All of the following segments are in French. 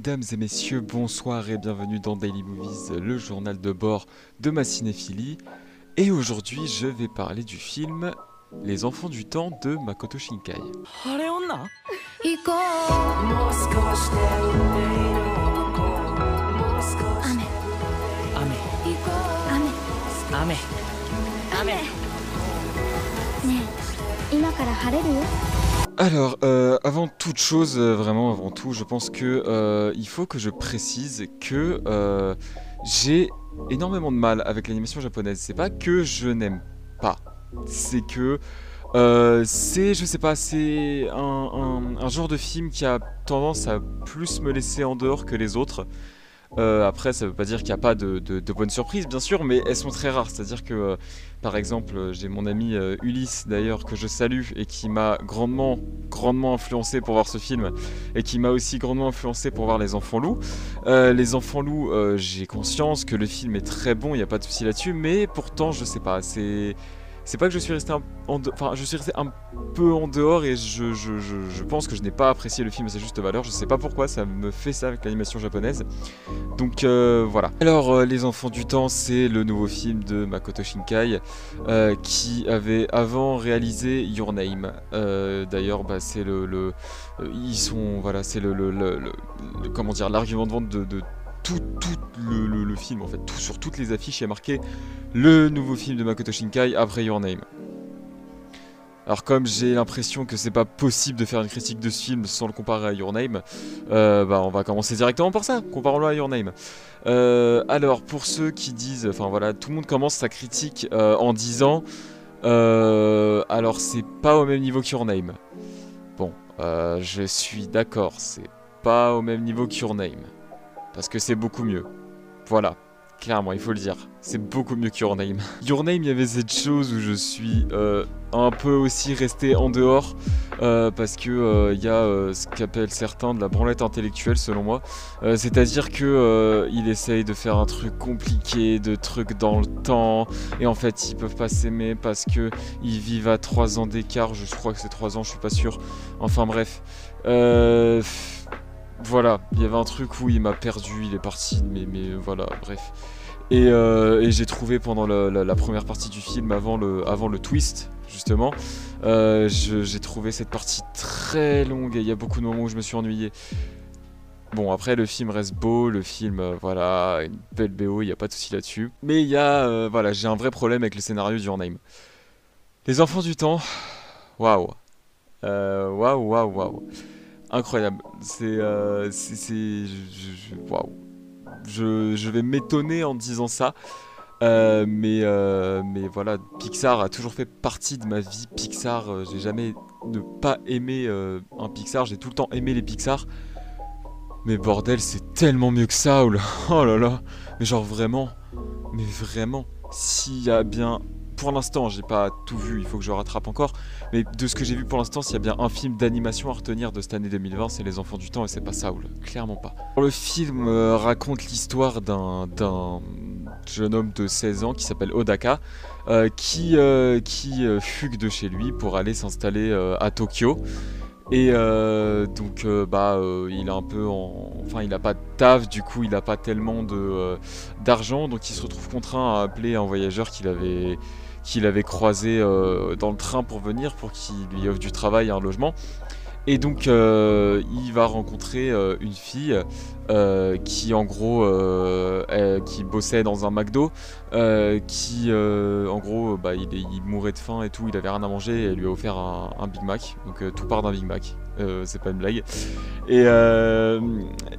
Mesdames et messieurs, bonsoir et bienvenue dans Daily Movies, le journal de bord de ma cinéphilie. Et aujourd'hui, je vais parler du film Les Enfants du Temps de Makoto Shinkai. Alors, euh, avant toute chose, euh, vraiment avant tout, je pense que euh, il faut que je précise que j'ai énormément de mal avec l'animation japonaise. C'est pas que je n'aime pas, c'est que c'est, je sais pas, c'est un, genre de film qui a tendance à plus me laisser en dehors que les autres. Euh, après, ça veut pas dire qu'il n'y a pas de, bonnes surprises, bien sûr, mais elles sont très rares. C'est-à-dire que, euh, par exemple, euh, j'ai mon ami Ulysse, d'ailleurs, que je salue et qui m'a grandement, grandement influencé pour voir ce film, et qui m'a aussi grandement influencé pour voir Les Enfants Loups. Les Enfants Loups, j'ai conscience que le film est très bon, il n'y a pas de souci là-dessus, mais pourtant, je sais pas, c'est. C'est pas que je suis resté un, en enfin, je suis resté un peu en dehors et je, je- je- pense que je n'ai pas apprécié le film à sa juste valeur. Je sais pas pourquoi ça me fait ça avec l'animation japonaise. Donc euh, voilà. Alors euh, Les Enfants du Temps, c'est le nouveau film de Makoto Shinkai euh, qui avait avant réalisé Your Name. D'ailleurs, bah, c'est le, le- ils sont voilà, c'est le- le- comment dire l'argument de vente de, de tout, le, film en fait, tout sur toutes les affiches il y a marqué le nouveau film de Makoto Shinkai après Your Name. Alors comme j'ai l'impression que c'est pas possible de faire une critique de ce film sans le comparer à Your Name, euh, bah on va commencer directement par ça, comparons-le à Your Name. Euh, alors pour ceux qui disent, enfin voilà, tout le monde commence sa critique euh, en disant, alors c'est pas au même niveau qu'Your Name. Bon, je suis d'accord, c'est pas au même niveau qu'Your Name, parce que c'est beaucoup mieux. Voilà, clairement, il faut le dire, c'est beaucoup mieux qu'Your Name. Your Name, il y avait cette chose où je suis euh, un peu aussi resté en dehors. euh, parce que euh, il y a ce qu'appellent certains de la branlette intellectuelle selon moi. C'est-à-dire que il essaye de faire un truc compliqué, de trucs dans le temps, et en fait ils peuvent pas s'aimer parce que ils vivent à 3 ans d'écart. Je crois que c'est 3 ans, je suis pas sûr. Enfin bref. Euh, voilà, il y avait un truc où il m'a perdu, il est parti, mais, voilà, bref. Et, euh, et j'ai trouvé pendant la, première partie du film, avant le, twist, justement, euh, j'ai trouvé cette partie très longue et il y a beaucoup de moments où je me suis ennuyé. Bon, après, le film reste beau, le film, euh, voilà, une belle BO, il n'y a pas de souci là-dessus. Mais il y a, voilà, j'ai un vrai problème avec le scénario du. Les Enfants du Temps, waouh. Waouh, waouh, waouh. Incroyable. C'est. euh, c'est. Waouh. Je, je vais m'étonner en disant ça. Euh, mais, euh, mais voilà, Pixar a toujours fait partie de ma vie. Pixar, j'ai jamais ne pas aimé un Pixar. J'ai tout le temps aimé les Pixar. Mais bordel, c'est tellement mieux que ça. Oh là, oh là là. Mais genre vraiment. Mais vraiment. S'il y a bien. Pour l'instant, j'ai pas tout vu, il faut que je rattrape encore. Mais de ce que j'ai vu pour l'instant, s'il y a bien un film d'animation à retenir de cette année 2020, c'est Les Enfants du Temps et c'est pas Saul. Clairement pas. Le film euh, raconte l'histoire d'un jeune homme de 16 ans qui s'appelle Odaka, euh, qui, euh, qui fugue de chez lui pour aller s'installer à Tokyo. Et donc, bah, il est un peu en. Enfin, il a pas de taf, du coup, il a pas tellement de d'argent, donc il se retrouve contraint à appeler un voyageur qu'il avait qu'il avait croisé euh, dans le train pour venir, pour qu'il lui offre du travail et un logement. Et donc, euh, il va rencontrer euh, une fille euh, qui, en gros, qui bossait dans un McDo, qui, en gros, bah, il, il mourait de faim et tout, il avait rien à manger, et elle lui a offert un, Big Mac. Donc, tout part d'un Big Mac. C'est pas une blague. Et,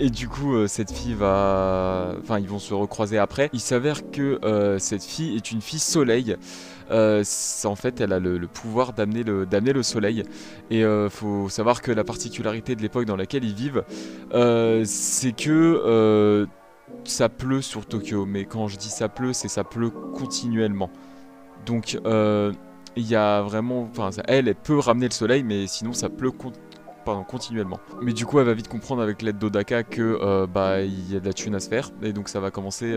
et du coup, cette fille va. Enfin, ils vont se recroiser après. Il s'avère que cette fille est une fille soleil. Euh, en fait, elle a le, pouvoir d'amener le, soleil. Et euh, faut savoir que la particularité de l'époque dans laquelle ils vivent, euh, c'est que euh, ça pleut sur Tokyo. Mais quand je dis ça pleut, c'est ça pleut continuellement. Donc, il y a vraiment. Enfin, elle, peut ramener le soleil, mais sinon, ça pleut con- pardon, continuellement. Mais du coup, elle va vite comprendre avec l'aide d'Odaka que bah il y a de la thune à se faire, et donc ça va commencer.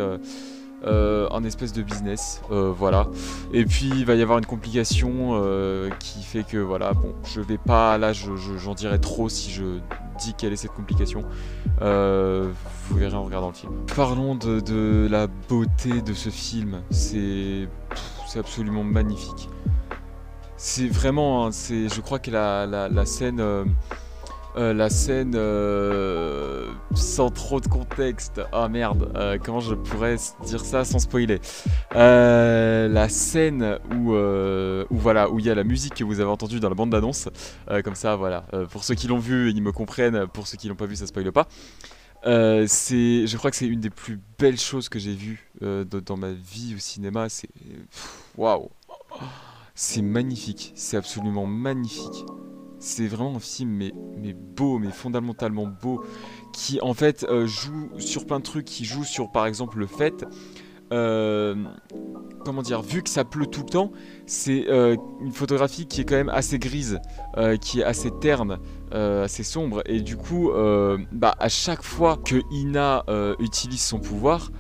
Euh, un espèce de business, euh, voilà. Et puis il va y avoir une complication euh, qui fait que voilà, bon, je vais pas là, je- je- j'en dirai trop si je dit quelle est cette complication. Euh, vous verrez en regardant le film. Parlons de, la beauté de ce film. C'est c'est absolument magnifique. C'est vraiment, hein, c'est, je crois que la scène, euh, la scène euh, sans trop de contexte. Ah merde, euh, comment je pourrais dire ça sans spoiler La scène où, où voilà, où il y a la musique que vous avez entendue dans la bande d'annonce. Comme ça, voilà. Pour ceux qui l'ont vu, ils me comprennent. Pour ceux qui l'ont pas vu, ça spoile pas. C'est, je crois que c'est une des plus belles choses que j'ai vues dans ma vie au cinéma. C'est waouh, c'est magnifique, c'est absolument magnifique. C'est vraiment un film mais, beau, mais fondamentalement beau, qui en fait euh, joue sur plein de trucs, qui joue sur par exemple le fait, euh, comment dire, vu que ça pleut tout le temps, c'est euh, une photographie qui est quand même assez grise, qui est assez terne, assez sombre, et du coup, bah, à chaque fois que Ina utilise son pouvoir,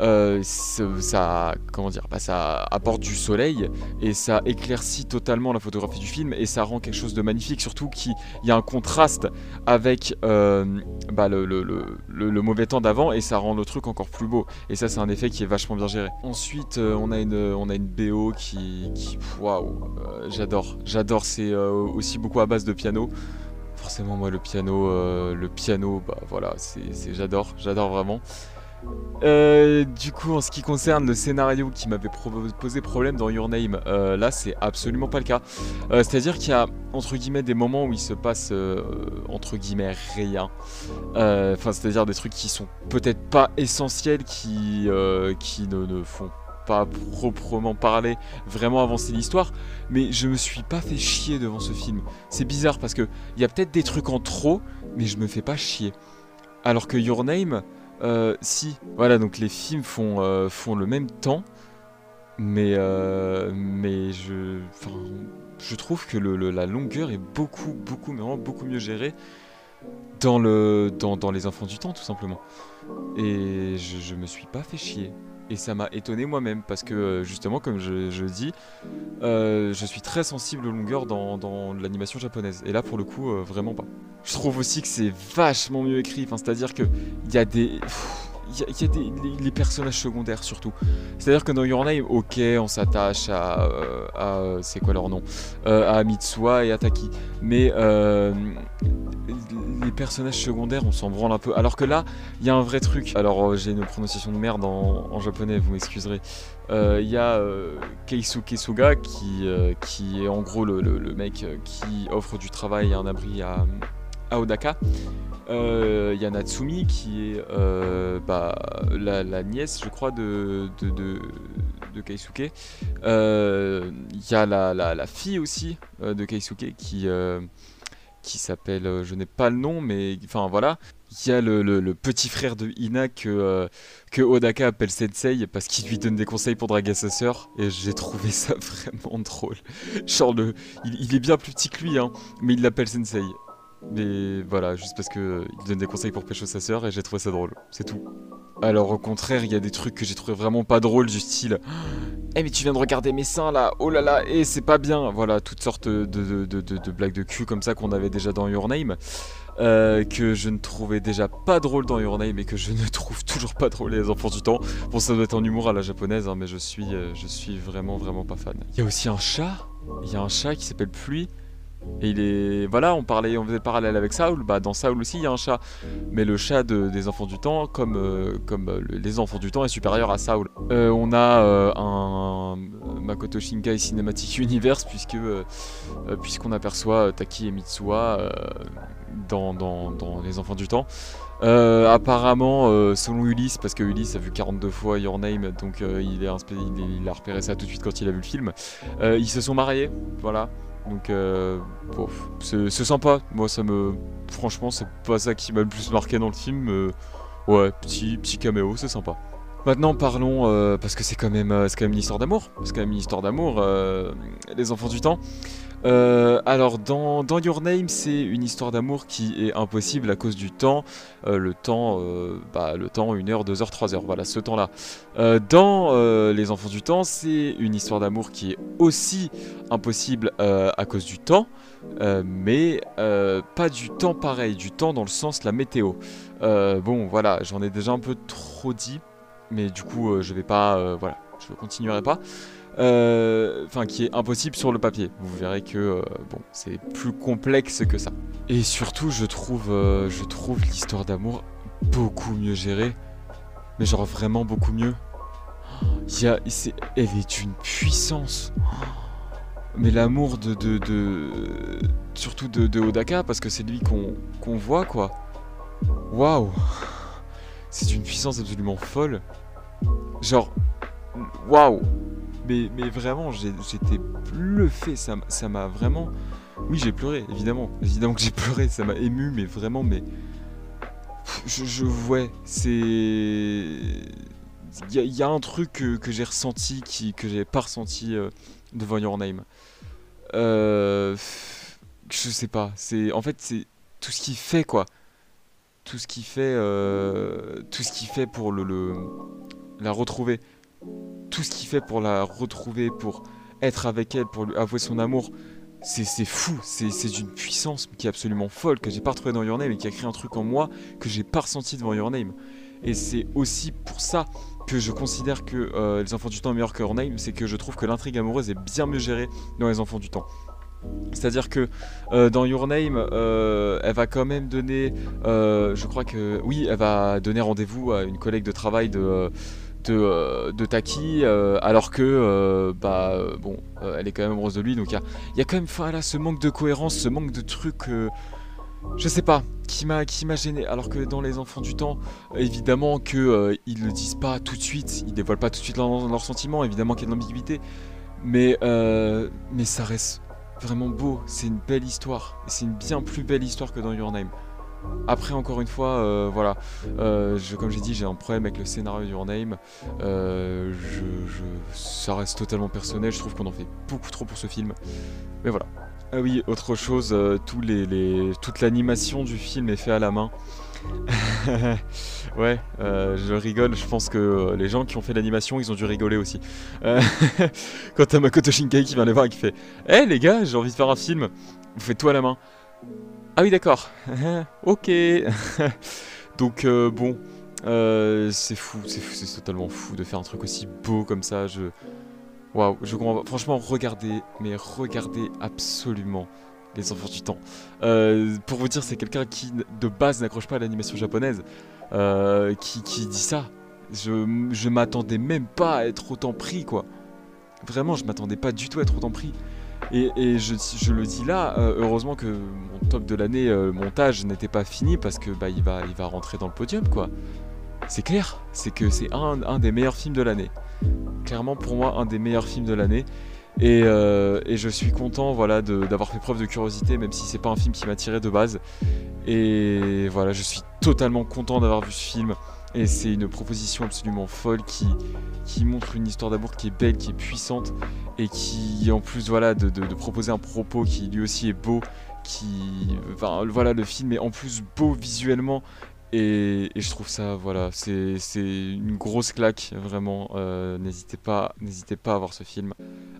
euh, ça, comment dire, bah, ça apporte du soleil et ça éclaircit totalement la photographie du film et ça rend quelque chose de magnifique, surtout qu'il y a un contraste avec euh, bah, le, mauvais temps d'avant et ça rend le truc encore plus beau. Et ça, c'est un effet qui est vachement bien géré. Ensuite, euh, on, a une, on a une BO qui. Waouh, j'adore. J'adore, c'est aussi beaucoup à base de piano. Forcément, moi, le piano, le piano, bah voilà, c'est- j'adore, j'adore vraiment. Euh, du coup, en ce qui concerne le scénario qui m'avait posé problème dans Your Name, euh, là, c'est absolument pas le cas. Euh, C'est-à-dire qu'il y a, entre guillemets, des moments où il se passe, entre guillemets, rien. Enfin, c'est-à-dire des trucs qui sont peut-être pas essentiels, qui, qui ne, ne font pas proprement parler vraiment avancer l'histoire, mais je me suis pas fait chier devant ce film. C'est bizarre parce que il y a peut-être des trucs en trop, mais je me fais pas chier. Alors que Your Name, euh, si, voilà, donc les films font, euh, font le même temps, mais, euh, mais je, je trouve que le- la longueur est beaucoup, beaucoup, mieux gérée dans, le, dans Les Enfants du Temps, tout simplement. Et je, me suis pas fait chier. Et ça m'a étonné moi-même, parce que euh, justement, comme je, dis, euh, je suis très sensible aux longueurs dans, l'animation japonaise. Et là, pour le coup, euh, vraiment pas. Je trouve aussi que c'est vachement mieux écrit. Enfin, c'est-à-dire que il y a des. Y a, y a les, personnages secondaires surtout. C'est-à-dire que dans Your Name, ok, on s'attache à, euh, c'est quoi leur nom, Euh, à Mitsuha et à Taki, mais euh, les personnages secondaires, on s'en branle un peu. Alors que là, il y a un vrai truc. Alors j'ai une prononciation de merde en, japonais, vous m'excuserez. Il y a Keisuke Suga qui, qui est en gros le, mec qui offre du travail et un abri à, à Odaka. Euh, Il y a Natsumi qui est euh, bah, la, nièce, je crois, de, de, Keisuke. Euh, Il y a la, fille aussi euh, de Keisuke qui, qui s'appelle, je n'ai pas le nom, mais enfin voilà. Il y a le, petit frère de Ina que, que Odaka appelle Sensei parce qu'il lui donne des conseils pour draguer sa sœur. Et j'ai trouvé ça vraiment drôle. Genre, il, il est bien plus petit que lui, hein, mais il l'appelle Sensei. Mais voilà, juste parce que il donne des conseils pour pécho sa sœur et j'ai trouvé ça drôle, c'est tout. Alors au contraire, il y a des trucs que j'ai trouvé vraiment pas drôles du style Eh mais tu viens de regarder mes seins là, oh là là, et c'est pas bien Voilà, toutes sortes de- de- de blagues de cul comme ça qu'on avait déjà dans Your Name, euh, que je ne trouvais déjà pas drôle dans Your Name et que je ne trouve toujours pas drôle les enfants du temps. Bon ça doit être en humour à la japonaise, hein, mais je suis, euh, je suis vraiment vraiment pas fan. Il y a aussi un chat, il y a un chat qui s'appelle Pluie, et il est. Voilà, on parlait, on faisait le parallèle avec Saul. Bah, dans Saul aussi, il y a un chat. Mais le chat de- des enfants du temps, comme, euh, comme euh, le- les enfants du temps, est supérieur à Saul. Euh, on a un Makoto Shinkai Cinematic Universe, puisque, puisqu'on aperçoit Taki et Mitsuha dans, dans, dans Les enfants du temps. Apparemment, selon Ulysse, parce que Ulysse a vu 42 fois Your Name, donc il, est il, il a repéré ça tout de suite quand il a vu le film. Ils se sont mariés, voilà. Donc, euh, c'est sympa. Moi, ça me. Franchement, c'est pas ça qui m'a le plus marqué dans le film. ouais, petit, petit caméo, c'est sympa. Maintenant, parlons, euh, parce que c'est quand, même, euh, quand même une histoire d'amour. C'est quand même une histoire d'amour, euh, les enfants du temps. Euh, alors dans, Your Name, c'est une histoire d'amour qui est impossible à cause du temps. Euh, le temps, euh, bah, le temps, 1 heure, 2 heures, 3 heures, voilà, ce temps-là. dans Les Enfants du Temps, c'est une histoire d'amour qui est aussi impossible à cause du temps. mais pas du temps pareil, du temps dans le sens la météo. bon, voilà, j'en ai déjà un peu trop dit, mais du coup, je vais pas, voilà, je continuerai pas. Euh, enfin qui est impossible sur le papier. Vous verrez que euh, bon, c'est plus complexe que ça. Et surtout, je trouve, euh, je trouve l'histoire d'amour beaucoup mieux gérée, mais genre vraiment beaucoup mieux. Il y a, elle est d'une puissance. Mais l'amour de, de, surtout de, Odaka, parce que c'est lui qu'on voit quoi. Waouh, c'est d'une puissance absolument folle. Genre, waouh, mais, vraiment, j'étais bluffé. Ça m'a vraiment. Oui, j'ai pleuré, évidemment. Évidemment que j'ai pleuré, ça m'a ému, mais vraiment, mais. Je, je vois, c'est. Il y, a un truc que, j'ai ressenti qui, que j'ai pas ressenti euh, devant Your Name. Euh, je sais pas. C'est en fait c'est tout ce qu'il fait quoi. Tout ce qu'il fait, euh, tout ce qu'il fait pour le, la retrouver tout ce qu'il fait pour la retrouver, pour être avec elle, pour lui avouer son amour, c'est fou, c'est d'une puissance qui est absolument folle, que j'ai pas retrouvé dans Your Name et qui a créé un truc en moi que j'ai pas ressenti devant Your Name. Et c'est aussi pour ça que je considère que euh, Les Enfants du Temps est meilleur que Your Name, c'est que je trouve que l'intrigue amoureuse est bien mieux gérée dans Les Enfants du Temps. C'est-à-dire que euh, dans Your Name, euh, elle va quand même donner, je crois que oui, elle va donner rendez-vous à une collègue de travail de de, euh, de Taki, euh, alors que, euh, bah, bon, elle est quand même amoureuse de lui, donc il y a, quand même ce manque de cohérence, ce manque de trucs, je sais pas, qui m'a qui gêné. Alors que dans Les Enfants du Temps, évidemment que ils le disent pas tout de suite, ils dévoilent pas tout de suite leurs leur sentiments, évidemment qu'il y a de l'ambiguïté, mais, mais ça reste vraiment beau, c'est une belle histoire, c'est une bien plus belle histoire que dans Your Name. Après, encore une fois, euh, voilà, euh, comme j'ai dit, j'ai un problème avec le scénario du Your Name. Euh, ça reste totalement personnel. Je trouve qu'on en fait beaucoup trop pour ce film. Mais voilà. Ah oui, autre chose, toute l'animation du film est faite à la main. ouais, je rigole. Je pense que les gens qui ont fait l'animation, ils ont dû rigoler aussi. Quand t'as Makoto Shinkai qui vient les voir et qui fait Hé les gars, j'ai envie de faire un film, vous faites tout à la main. Ah oui, d'accord. ok. Donc, euh, bon. Euh, c'est fou, c'est totalement fou de faire un truc aussi beau comme ça. Je. Waouh, je comprends Franchement, regardez, mais regardez absolument les enfants du temps. Euh, pour vous dire, c'est quelqu'un qui, de base, n'accroche pas à l'animation japonaise, qui, qui, dit ça. Je, je m'attendais même pas à être autant pris, quoi. Vraiment, je m'attendais pas du tout à être autant pris. Et, je, le dis là, euh, heureusement que mon top de l'année euh, montage n'était pas fini parce que bah, il, va, rentrer dans le podium quoi. C'est clair, c'est que c'est un, des meilleurs films de l'année. Clairement pour moi un des meilleurs films de l'année. Et, euh, je suis content voilà, d'avoir fait preuve de curiosité même si c'est pas un film qui m'a tiré de base. Et voilà, je suis totalement content d'avoir vu ce film. Et c'est une proposition absolument folle qui, montre une histoire d'amour qui est belle, qui est puissante et qui, en plus, voilà, de, de, proposer un propos qui lui aussi est beau, qui, enfin, voilà, le film est en plus beau visuellement et, je trouve ça, voilà, c'est une grosse claque, vraiment. Euh, n'hésitez pas, n'hésitez pas à voir ce film.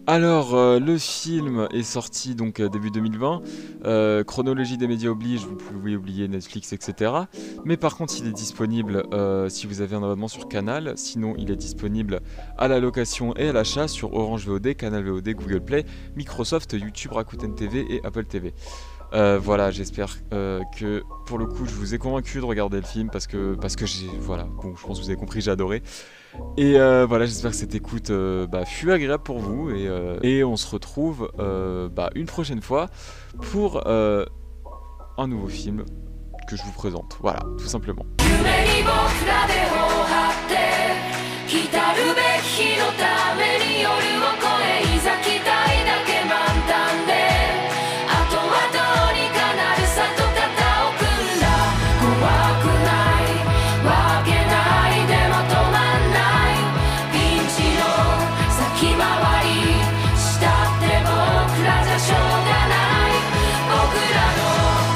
Alors, euh, le film est sorti donc euh, début 2020. chronologie des médias oblige, vous pouvez oublier Netflix, etc. Mais par contre, il est disponible si vous avez un abonnement sur Canal. Sinon, il est disponible à la location et à l'achat sur Orange VOD, Canal VOD, Google Play, Microsoft, YouTube, Rakuten TV et Apple TV. Euh, voilà, j'espère euh, que pour le coup je vous ai convaincu de regarder le film parce que parce que j'ai voilà bon je pense que vous avez compris j'ai adoré. Et euh, voilà j'espère que cette écoute bah, fut agréable pour vous et, et on se retrouve bah, une prochaine fois pour un nouveau film que je vous présente. Voilà tout simplement.